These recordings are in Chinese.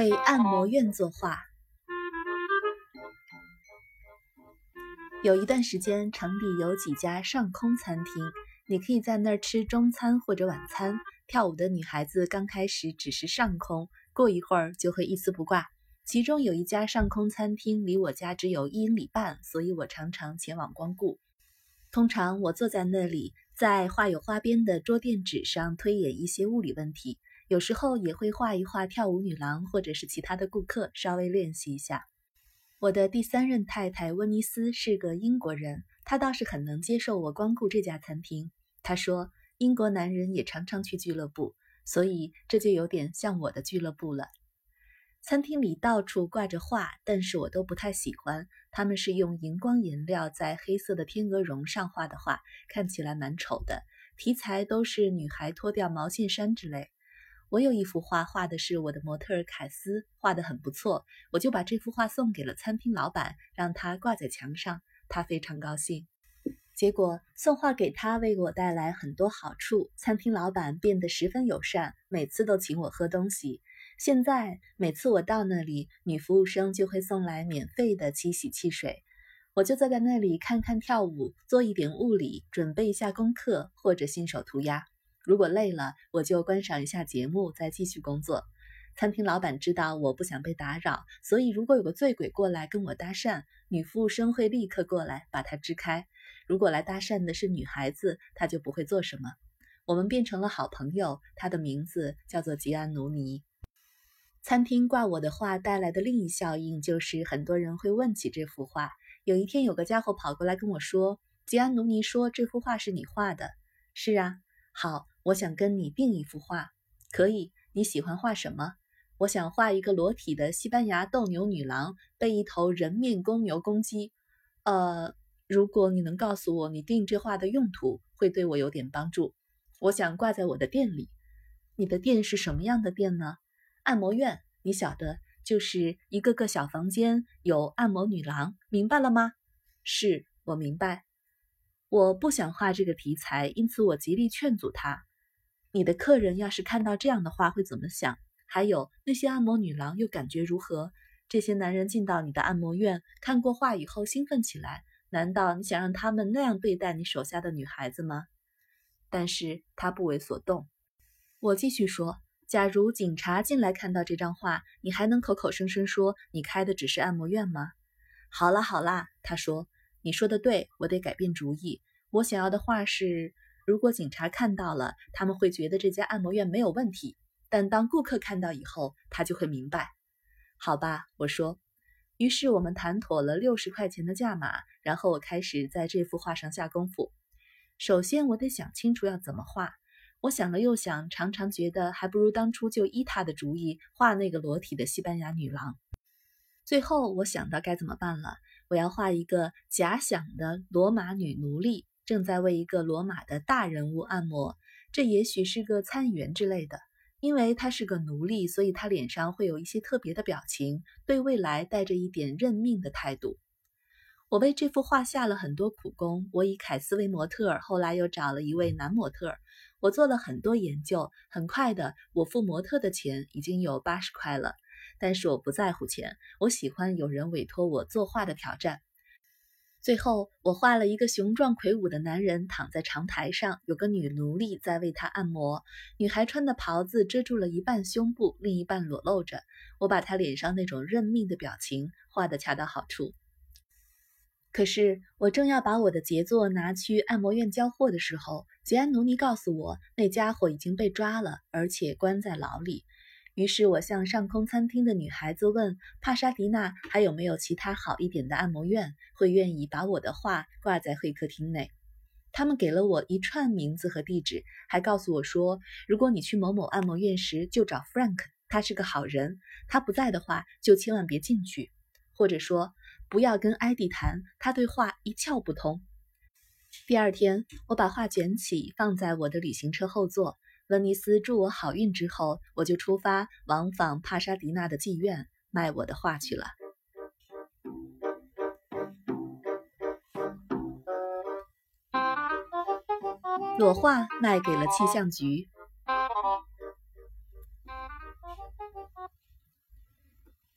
为按摩院作画。有一段时间，城里有几家上空餐厅，你可以在那儿吃中餐或者晚餐。跳舞的女孩子刚开始只是上空，过一会儿就会一丝不挂。其中有一家上空餐厅离我家只有一英里半，所以我常常前往光顾。通常我坐在那里，在画有花边的桌垫纸上推演一些物理问题，有时候也会画一画跳舞女郎或者是其他的顾客，稍微练习一下。我的第三任太太温尼斯是个英国人，她倒是很能接受我光顾这家餐厅。她说。英国男人也常常去俱乐部，所以这就有点像我的俱乐部了。餐厅里到处挂着画，但是我都不太喜欢。他们是用荧光颜料在黑色的天鹅绒上画的画，看起来蛮丑的。题材都是女孩脱掉毛线衫之类。我有一幅画，画的是我的模特凯斯，画得很不错。我就把这幅画送给了餐厅老板，让他挂在墙上。他非常高兴。结果送画给他为我带来很多好处，餐厅老板变得十分友善，每次都请我喝东西。现在每次我到那里，女服务生就会送来免费的七洗汽水，我就坐在那里看看跳舞，做一点物理，准备一下功课或者新手涂鸦。如果累了，我就观赏一下节目，再继续工作。餐厅老板知道我不想被打扰，所以如果有个醉鬼过来跟我搭讪，女服务生会立刻过来把他支开。如果来搭讪的是女孩子，他就不会做什么。我们变成了好朋友。他的名字叫做吉安努尼。餐厅挂我的画带来的另一效应就是，很多人会问起这幅画。有一天，有个家伙跑过来跟我说：“吉安努尼说这幅画是你画的。”“是啊。”“好，我想跟你订一幅画。”“可以。”“你喜欢画什么？”“我想画一个裸体的西班牙斗牛女郎被一头人面公牛攻击。”“呃。”如果你能告诉我你订这画的用途，会对我有点帮助。我想挂在我的店里。你的店是什么样的店呢？按摩院，你晓得，就是一个个小房间，有按摩女郎，明白了吗？是我明白。我不想画这个题材，因此我极力劝阻他。你的客人要是看到这样的话会怎么想？还有那些按摩女郎又感觉如何？这些男人进到你的按摩院，看过画以后兴奋起来。难道你想让他们那样对待你手下的女孩子吗？但是他不为所动。我继续说：假如警察进来看到这张画，你还能口口声声说你开的只是按摩院吗？好啦好啦，他说：“你说的对，我得改变主意。我想要的画是，如果警察看到了，他们会觉得这家按摩院没有问题；但当顾客看到以后，他就会明白。好吧，我说。于是我们谈妥了六十块钱的价码。然后我开始在这幅画上下功夫。首先，我得想清楚要怎么画。我想了又想，常常觉得还不如当初就依他的主意画那个裸体的西班牙女郎。最后，我想到该怎么办了。我要画一个假想的罗马女奴隶，正在为一个罗马的大人物按摩。这也许是个参议员之类的。因为他是个奴隶，所以他脸上会有一些特别的表情，对未来带着一点认命的态度。我为这幅画下了很多苦功。我以凯斯为模特，后来又找了一位男模特。我做了很多研究。很快的，我付模特的钱已经有八十块了。但是我不在乎钱，我喜欢有人委托我作画的挑战。最后，我画了一个雄壮魁梧的男人躺在长台上，有个女奴隶在为他按摩。女孩穿的袍子遮住了一半胸部，另一半裸露着。我把她脸上那种认命的表情画得恰到好处。可是我正要把我的杰作拿去按摩院交货的时候，吉安努尼告诉我，那家伙已经被抓了，而且关在牢里。于是我向上空餐厅的女孩子问帕莎迪娜还有没有其他好一点的按摩院，会愿意把我的画挂在会客厅内。他们给了我一串名字和地址，还告诉我说，如果你去某某按摩院时，就找 Frank，他是个好人。他不在的话，就千万别进去，或者说。不要跟艾迪谈，他对画一窍不通。第二天，我把画卷起，放在我的旅行车后座。温尼斯祝我好运之后，我就出发往返帕沙迪纳的妓院，卖我的画去了。裸画卖给了气象局。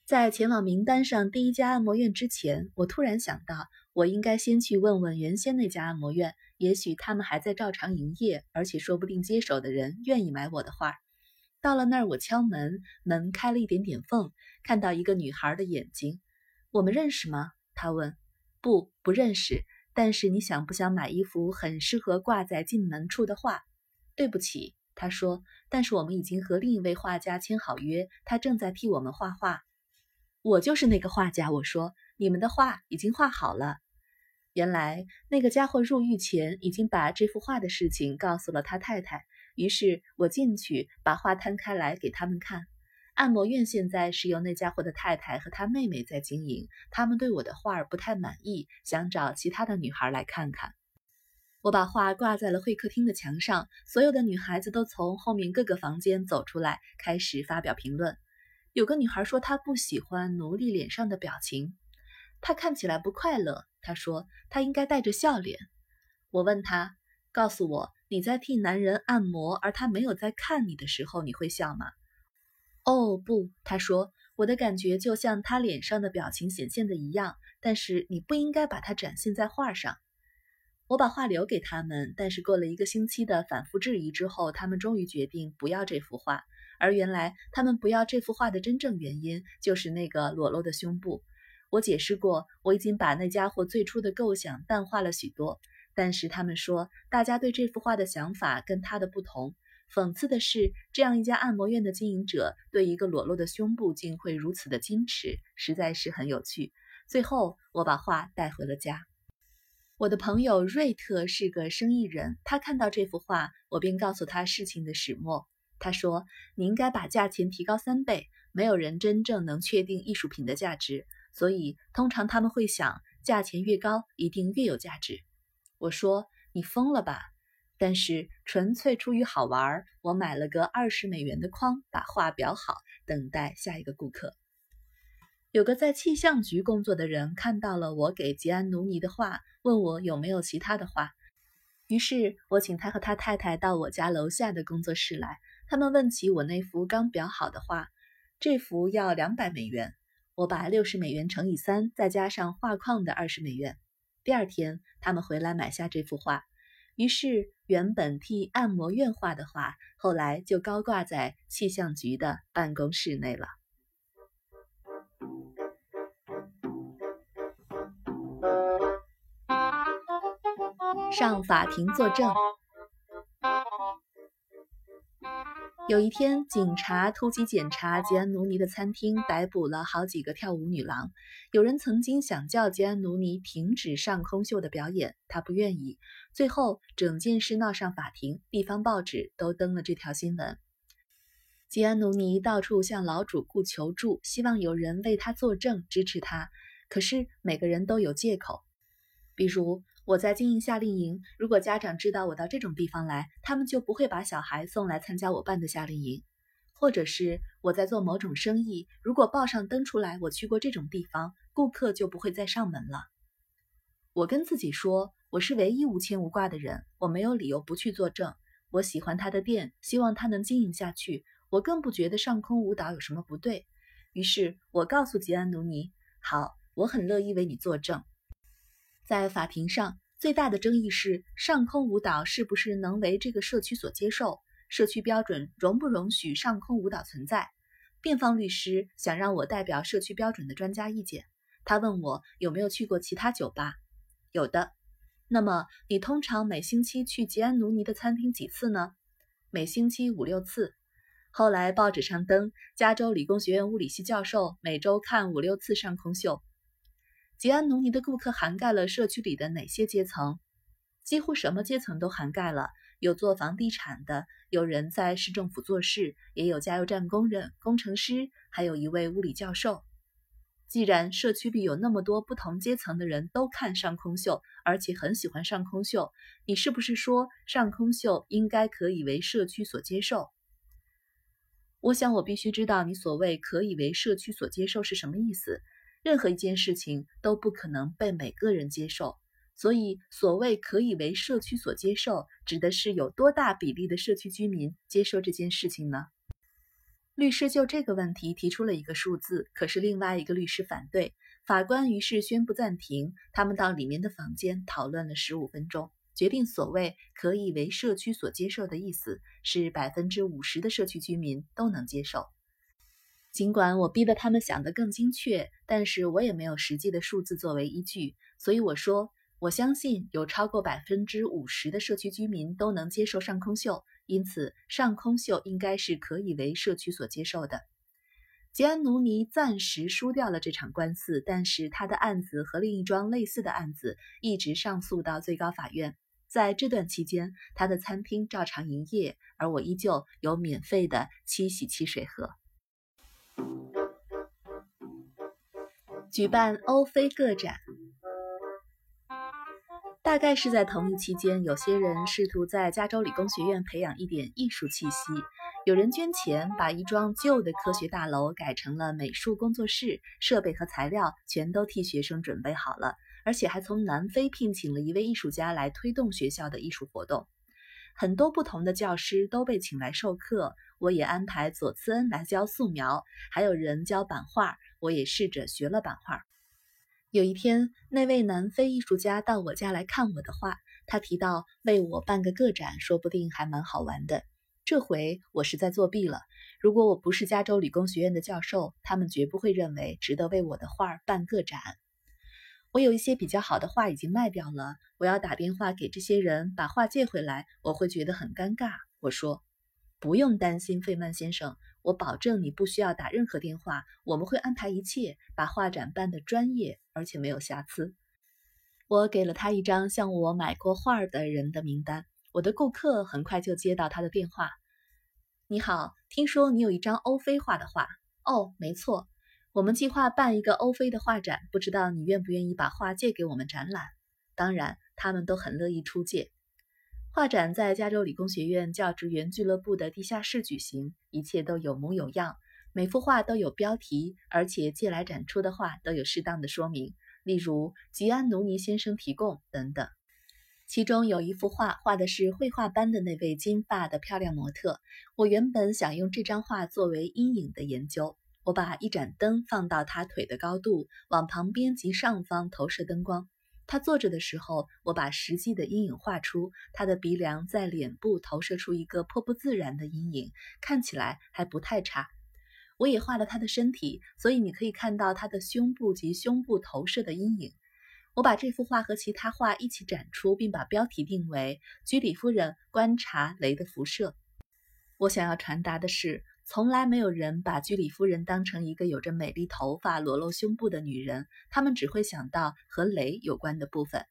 在前往名单上第一家按摩院之前，我突然想到，我应该先去问问原先那家按摩院，也许他们还在照常营业，而且说不定接手的人愿意买我的画。到了那儿，我敲门，门开了一点点缝，看到一个女孩的眼睛。我们认识吗？她问。不，不认识。但是你想不想买一幅很适合挂在进门处的画？对不起，她说。但是我们已经和另一位画家签好约，他正在替我们画画。我就是那个画家，我说，你们的画已经画好了。原来那个家伙入狱前已经把这幅画的事情告诉了他太太，于是我进去把画摊开来给他们看。按摩院现在是由那家伙的太太和他妹妹在经营，他们对我的画不太满意，想找其他的女孩来看看。我把画挂在了会客厅的墙上，所有的女孩子都从后面各个房间走出来，开始发表评论。有个女孩说她不喜欢奴隶脸上的表情，她看起来不快乐。她说她应该带着笑脸。我问她：“告诉我，你在替男人按摩，而他没有在看你的时候，你会笑吗？”哦，不，她说，我的感觉就像他脸上的表情显现的一样，但是你不应该把它展现在画上。我把画留给他们，但是过了一个星期的反复质疑之后，他们终于决定不要这幅画。而原来他们不要这幅画的真正原因，就是那个裸露的胸部。我解释过，我已经把那家伙最初的构想淡化了许多。但是他们说，大家对这幅画的想法跟他的不同。讽刺的是，这样一家按摩院的经营者对一个裸露的胸部竟会如此的矜持，实在是很有趣。最后，我把画带回了家。我的朋友瑞特是个生意人，他看到这幅画，我便告诉他事情的始末。他说：“你应该把价钱提高三倍。没有人真正能确定艺术品的价值，所以通常他们会想，价钱越高，一定越有价值。”我说：“你疯了吧？”但是纯粹出于好玩，我买了个二十美元的框，把画裱好，等待下一个顾客。有个在气象局工作的人看到了我给吉安努尼的画，问我有没有其他的画。于是我请他和他太太到我家楼下的工作室来。他们问起我那幅刚裱好的画，这幅要两百美元。我把六十美元乘以三，再加上画框的二十美元。第二天，他们回来买下这幅画。于是，原本替按摩院画的画，后来就高挂在气象局的办公室内了。上法庭作证。有一天，警察突击检查吉安努尼的餐厅，逮捕了好几个跳舞女郎。有人曾经想叫吉安努尼停止上空秀的表演，他不愿意。最后，整件事闹上法庭，地方报纸都登了这条新闻。吉安努尼到处向老主顾求助，希望有人为他作证支持他。可是每个人都有借口，比如。我在经营夏令营，如果家长知道我到这种地方来，他们就不会把小孩送来参加我办的夏令营；或者是我在做某种生意，如果报上登出来我去过这种地方，顾客就不会再上门了。我跟自己说，我是唯一无牵无挂的人，我没有理由不去作证。我喜欢他的店，希望他能经营下去。我更不觉得上空舞蹈有什么不对。于是我告诉吉安努尼：“好，我很乐意为你作证。”在法庭上，最大的争议是上空舞蹈是不是能为这个社区所接受？社区标准容不容许上空舞蹈存在？辩方律师想让我代表社区标准的专家意见。他问我有没有去过其他酒吧？有的。那么你通常每星期去吉安奴尼的餐厅几次呢？每星期五六次。后来报纸上登，加州理工学院物理系教授每周看五六次上空秀。吉安努尼的顾客涵盖了社区里的哪些阶层？几乎什么阶层都涵盖了。有做房地产的，有人在市政府做事，也有加油站工人、工程师，还有一位物理教授。既然社区里有那么多不同阶层的人都看上空秀，而且很喜欢上空秀，你是不是说上空秀应该可以为社区所接受？我想我必须知道你所谓可以为社区所接受是什么意思。任何一件事情都不可能被每个人接受，所以所谓可以为社区所接受，指的是有多大比例的社区居民接受这件事情呢？律师就这个问题提出了一个数字，可是另外一个律师反对。法官于是宣布暂停，他们到里面的房间讨论了十五分钟，决定所谓可以为社区所接受的意思是百分之五十的社区居民都能接受。尽管我逼得他们想得更精确，但是我也没有实际的数字作为依据，所以我说我相信有超过百分之五十的社区居民都能接受上空秀，因此上空秀应该是可以为社区所接受的。吉安努尼暂时输掉了这场官司，但是他的案子和另一桩类似的案子一直上诉到最高法院。在这段期间，他的餐厅照常营业，而我依旧有免费的七喜汽水喝。举办欧菲个展，大概是在同一期间，有些人试图在加州理工学院培养一点艺术气息。有人捐钱，把一幢旧的科学大楼改成了美术工作室，设备和材料全都替学生准备好了，而且还从南非聘请了一位艺术家来推动学校的艺术活动。很多不同的教师都被请来授课，我也安排佐慈恩来教素描，还有人教版画，我也试着学了版画。有一天，那位南非艺术家到我家来看我的画，他提到为我办个个展，说不定还蛮好玩的。这回我是在作弊了。如果我不是加州理工学院的教授，他们绝不会认为值得为我的画办个展。我有一些比较好的画已经卖掉了，我要打电话给这些人把画借回来，我会觉得很尴尬。我说：“不用担心，费曼先生，我保证你不需要打任何电话，我们会安排一切，把画展办得专业而且没有瑕疵。”我给了他一张向我买过画的人的名单。我的顾客很快就接到他的电话。你好，听说你有一张欧菲画的画。哦，没错，我们计划办一个欧菲的画展，不知道你愿不愿意把画借给我们展览？当然，他们都很乐意出借。画展在加州理工学院教职员俱乐部的地下室举行，一切都有模有样，每幅画都有标题，而且借来展出的画都有适当的说明，例如吉安努尼先生提供等等。其中有一幅画，画的是绘画班的那位金发的漂亮模特。我原本想用这张画作为阴影的研究。我把一盏灯放到他腿的高度，往旁边及上方投射灯光。他坐着的时候，我把实际的阴影画出。他的鼻梁在脸部投射出一个颇不自然的阴影，看起来还不太差。我也画了他的身体，所以你可以看到他的胸部及胸部投射的阴影。我把这幅画和其他画一起展出，并把标题定为“居里夫人观察雷的辐射”。我想要传达的是，从来没有人把居里夫人当成一个有着美丽头发、裸露胸部的女人，他们只会想到和雷有关的部分。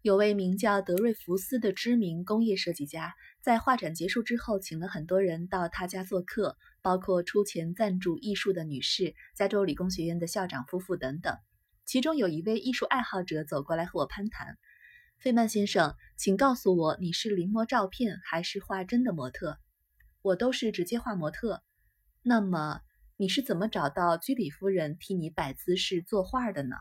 有位名叫德瑞福斯的知名工业设计家，在画展结束之后，请了很多人到他家做客，包括出钱赞助艺术的女士、加州理工学院的校长夫妇等等。其中有一位艺术爱好者走过来和我攀谈：“费曼先生，请告诉我，你是临摹照片还是画真的模特？”“我都是直接画模特。”“那么你是怎么找到居里夫人替你摆姿势作画的呢？”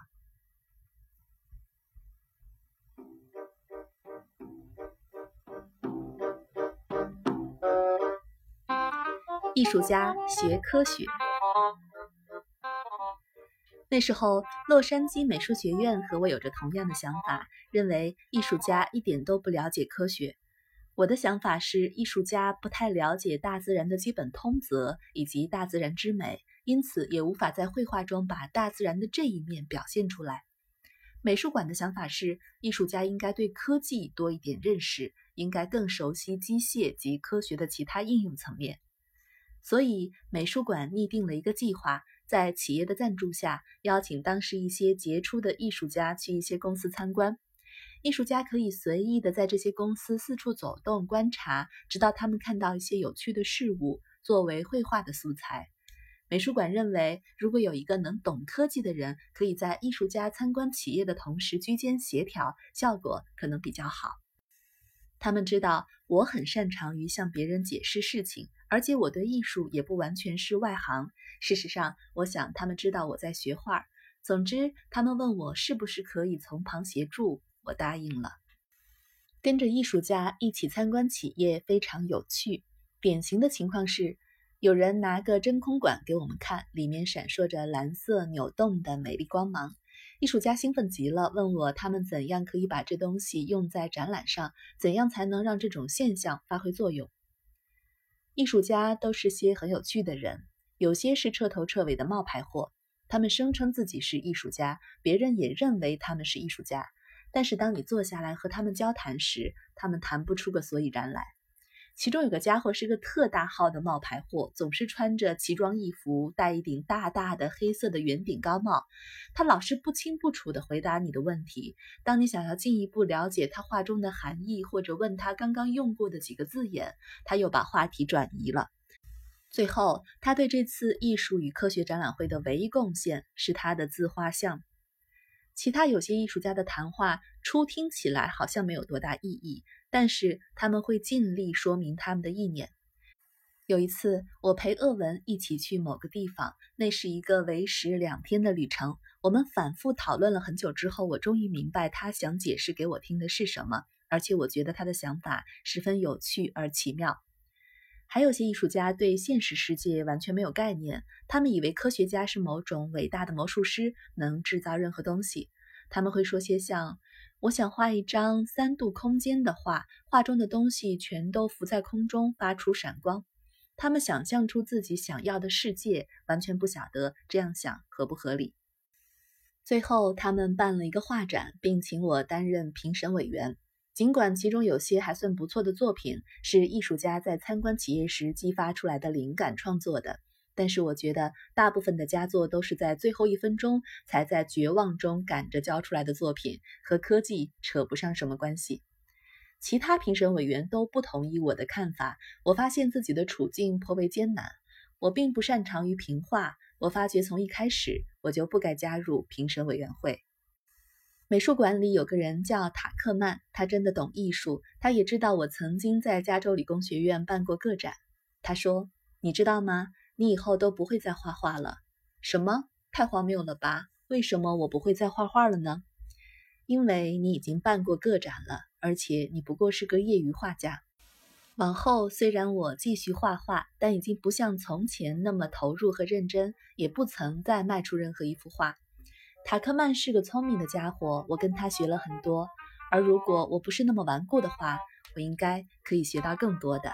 艺术家学科学。那时候，洛杉矶美术学院和我有着同样的想法，认为艺术家一点都不了解科学。我的想法是，艺术家不太了解大自然的基本通则以及大自然之美，因此也无法在绘画中把大自然的这一面表现出来。美术馆的想法是，艺术家应该对科技多一点认识，应该更熟悉机械及科学的其他应用层面。所以，美术馆拟定了一个计划。在企业的赞助下，邀请当时一些杰出的艺术家去一些公司参观。艺术家可以随意的在这些公司四处走动观察，直到他们看到一些有趣的事物，作为绘画的素材。美术馆认为，如果有一个能懂科技的人，可以在艺术家参观企业的同时居间协调，效果可能比较好。他们知道我很擅长于向别人解释事情。而且我对艺术也不完全是外行。事实上，我想他们知道我在学画。总之，他们问我是不是可以从旁协助，我答应了。跟着艺术家一起参观企业非常有趣。典型的情况是，有人拿个真空管给我们看，里面闪烁着蓝色扭动的美丽光芒。艺术家兴奋极了，问我他们怎样可以把这东西用在展览上，怎样才能让这种现象发挥作用。艺术家都是些很有趣的人，有些是彻头彻尾的冒牌货。他们声称自己是艺术家，别人也认为他们是艺术家，但是当你坐下来和他们交谈时，他们谈不出个所以然来。其中有个家伙是个特大号的冒牌货，总是穿着奇装异服，戴一顶大大的黑色的圆顶高帽。他老是不清不楚地回答你的问题。当你想要进一步了解他话中的含义，或者问他刚刚用过的几个字眼，他又把话题转移了。最后，他对这次艺术与科学展览会的唯一贡献是他的自画像。其他有些艺术家的谈话初听起来好像没有多大意义。但是他们会尽力说明他们的意念。有一次，我陪鄂文一起去某个地方，那是一个为时两天的旅程。我们反复讨论了很久之后，我终于明白他想解释给我听的是什么，而且我觉得他的想法十分有趣而奇妙。还有些艺术家对现实世界完全没有概念，他们以为科学家是某种伟大的魔术师，能制造任何东西。他们会说些像。我想画一张三度空间的画，画中的东西全都浮在空中，发出闪光。他们想象出自己想要的世界，完全不晓得这样想合不合理。最后，他们办了一个画展，并请我担任评审委员。尽管其中有些还算不错的作品是艺术家在参观企业时激发出来的灵感创作的。但是我觉得，大部分的佳作都是在最后一分钟才在绝望中赶着交出来的作品，和科技扯不上什么关系。其他评审委员都不同意我的看法。我发现自己的处境颇为艰难。我并不擅长于评画。我发觉从一开始我就不该加入评审委员会。美术馆里有个人叫塔克曼，他真的懂艺术。他也知道我曾经在加州理工学院办过个展。他说：“你知道吗？”你以后都不会再画画了？什么？太荒谬了吧？为什么我不会再画画了呢？因为你已经办过个展了，而且你不过是个业余画家。往后虽然我继续画画，但已经不像从前那么投入和认真，也不曾再卖出任何一幅画。塔克曼是个聪明的家伙，我跟他学了很多。而如果我不是那么顽固的话，我应该可以学到更多的。